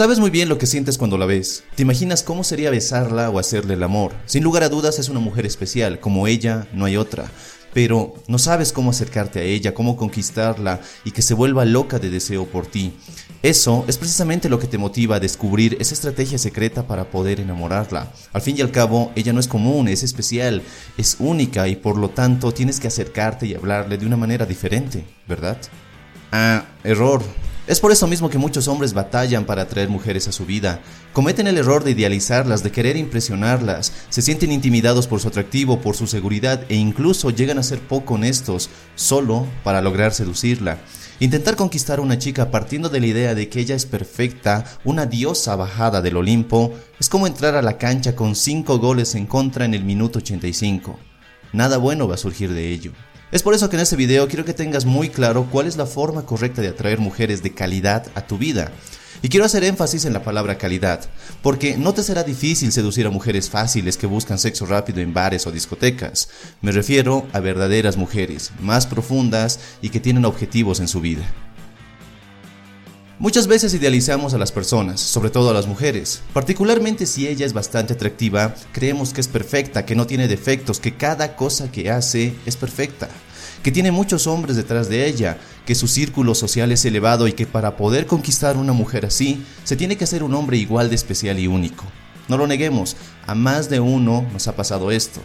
Sabes muy bien lo que sientes cuando la ves. Te imaginas cómo sería besarla o hacerle el amor. Sin lugar a dudas es una mujer especial, como ella no hay otra. Pero no sabes cómo acercarte a ella, cómo conquistarla y que se vuelva loca de deseo por ti. Eso es precisamente lo que te motiva a descubrir esa estrategia secreta para poder enamorarla. Al fin y al cabo, ella no es común, es especial, es única y por lo tanto tienes que acercarte y hablarle de una manera diferente, ¿verdad? Ah, error. Es por eso mismo que muchos hombres batallan para atraer mujeres a su vida. Cometen el error de idealizarlas, de querer impresionarlas, se sienten intimidados por su atractivo, por su seguridad e incluso llegan a ser poco honestos solo para lograr seducirla. Intentar conquistar a una chica partiendo de la idea de que ella es perfecta, una diosa bajada del Olimpo, es como entrar a la cancha con 5 goles en contra en el minuto 85. Nada bueno va a surgir de ello. Es por eso que en este video quiero que tengas muy claro cuál es la forma correcta de atraer mujeres de calidad a tu vida. Y quiero hacer énfasis en la palabra calidad, porque no te será difícil seducir a mujeres fáciles que buscan sexo rápido en bares o discotecas. Me refiero a verdaderas mujeres, más profundas y que tienen objetivos en su vida. Muchas veces idealizamos a las personas, sobre todo a las mujeres. Particularmente si ella es bastante atractiva, creemos que es perfecta, que no tiene defectos, que cada cosa que hace es perfecta, que tiene muchos hombres detrás de ella, que su círculo social es elevado y que para poder conquistar una mujer así, se tiene que ser un hombre igual de especial y único. No lo neguemos, a más de uno nos ha pasado esto.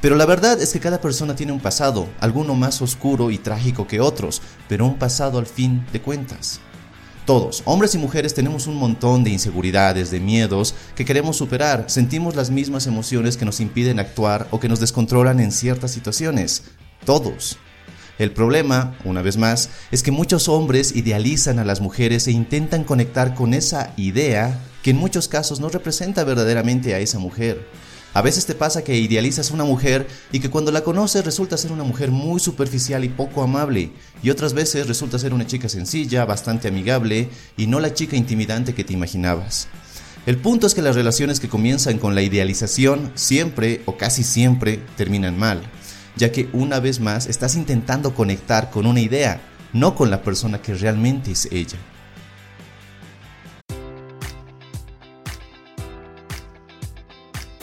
Pero la verdad es que cada persona tiene un pasado, alguno más oscuro y trágico que otros, pero un pasado al fin de cuentas. Todos, hombres y mujeres, tenemos un montón de inseguridades, de miedos que queremos superar. Sentimos las mismas emociones que nos impiden actuar o que nos descontrolan en ciertas situaciones. Todos. El problema, una vez más, es que muchos hombres idealizan a las mujeres e intentan conectar con esa idea que en muchos casos no representa verdaderamente a esa mujer. A veces te pasa que idealizas una mujer y que cuando la conoces resulta ser una mujer muy superficial y poco amable, y otras veces resulta ser una chica sencilla, bastante amigable y no la chica intimidante que te imaginabas. El punto es que las relaciones que comienzan con la idealización siempre o casi siempre terminan mal, ya que una vez más estás intentando conectar con una idea, no con la persona que realmente es ella.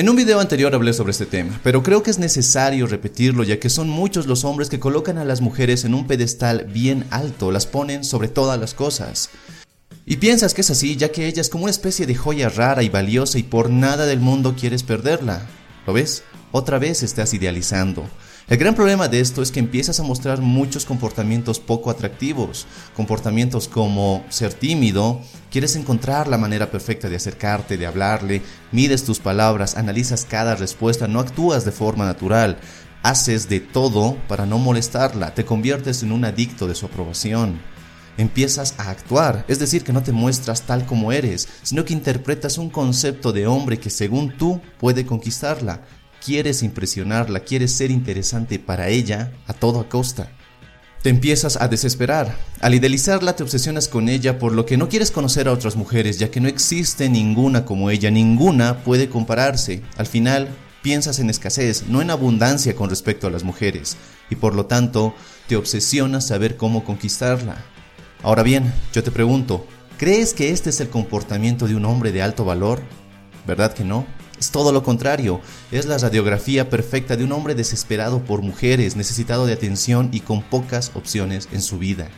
En un video anterior hablé sobre este tema, pero creo que es necesario repetirlo ya que son muchos los hombres que colocan a las mujeres en un pedestal bien alto, las ponen sobre todas las cosas. Y piensas que es así ya que ella es como una especie de joya rara y valiosa y por nada del mundo quieres perderla. ¿Lo ves? Otra vez estás idealizando. El gran problema de esto es que empiezas a mostrar muchos comportamientos poco atractivos, comportamientos como ser tímido, quieres encontrar la manera perfecta de acercarte, de hablarle, mides tus palabras, analizas cada respuesta, no actúas de forma natural, Haces de todo para no molestarla, te conviertes en un adicto de su aprobación. Empiezas a actuar, es decir, que no te muestras tal como eres, sino que interpretas un concepto de hombre que según tú puede conquistarla. Quieres impresionarla, quieres ser interesante para ella a toda costa. Te empiezas a desesperar. Al idealizarla te obsesionas con ella por lo que no quieres conocer a otras mujeres, ya que no existe ninguna como ella, ninguna puede compararse. Al final, piensas en escasez, no en abundancia con respecto a las mujeres, y por lo tanto, te obsesionas saber cómo conquistarla. Ahora bien, yo te pregunto, ¿crees que este es el comportamiento de un hombre de alto valor? ¿Verdad que no? Es todo lo contrario, es la radiografía perfecta de un hombre desesperado por mujeres, necesitado de atención y con pocas opciones en su vida.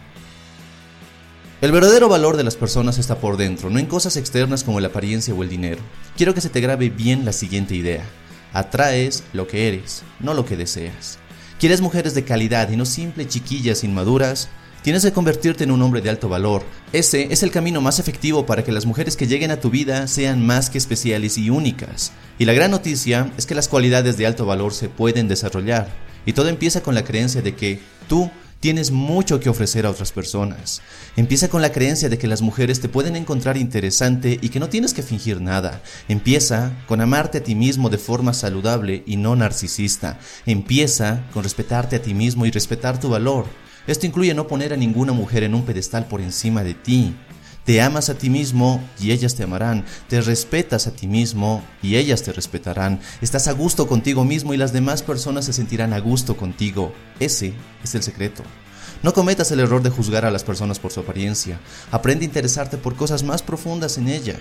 El verdadero valor de las personas está por dentro, no en cosas externas como la apariencia o el dinero. Quiero que se te grabe bien la siguiente idea. Atraes lo que eres, no lo que deseas. ¿Quieres mujeres de calidad y no simple chiquillas inmaduras? Tienes que convertirte en un hombre de alto valor. Ese es el camino más efectivo para que las mujeres que lleguen a tu vida sean más que especiales y únicas. Y la gran noticia es que las cualidades de alto valor se pueden desarrollar. Y todo empieza con la creencia de que tú tienes mucho que ofrecer a otras personas. Empieza con la creencia de que las mujeres te pueden encontrar interesante y que no tienes que fingir nada. Empieza con amarte a ti mismo de forma saludable y no narcisista. Empieza con respetarte a ti mismo y respetar tu valor. Esto incluye no poner a ninguna mujer en un pedestal por encima de ti. Te amas a ti mismo y ellas te amarán. Te respetas a ti mismo y ellas te respetarán. Estás a gusto contigo mismo y las demás personas se sentirán a gusto contigo. Ese es el secreto. No cometas el error de juzgar a las personas por su apariencia. Aprende a interesarte por cosas más profundas en ella.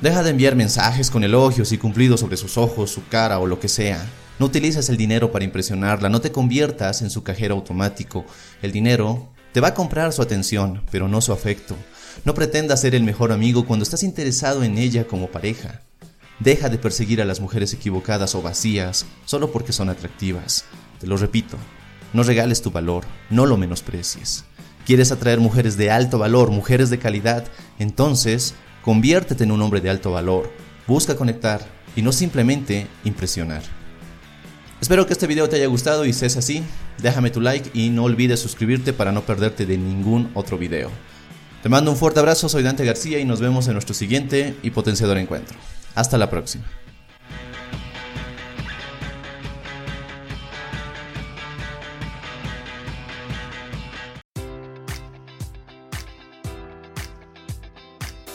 Deja de enviar mensajes con elogios y cumplidos sobre sus ojos, su cara o lo que sea. No utilices el dinero para impresionarla, no te conviertas en su cajero automático. El dinero te va a comprar su atención, pero no su afecto. No pretendas ser el mejor amigo cuando estás interesado en ella como pareja. Deja de perseguir a las mujeres equivocadas o vacías solo porque son atractivas. Te lo repito, no regales tu valor, no lo menosprecies. ¿Quieres atraer mujeres de alto valor, mujeres de calidad? Entonces, conviértete en un hombre de alto valor. Busca conectar y no simplemente impresionar. Espero que este video te haya gustado y si es así, déjame tu like y no olvides suscribirte para no perderte de ningún otro video. Te mando un fuerte abrazo, soy Dante García y nos vemos en nuestro siguiente y potenciador encuentro. Hasta la próxima.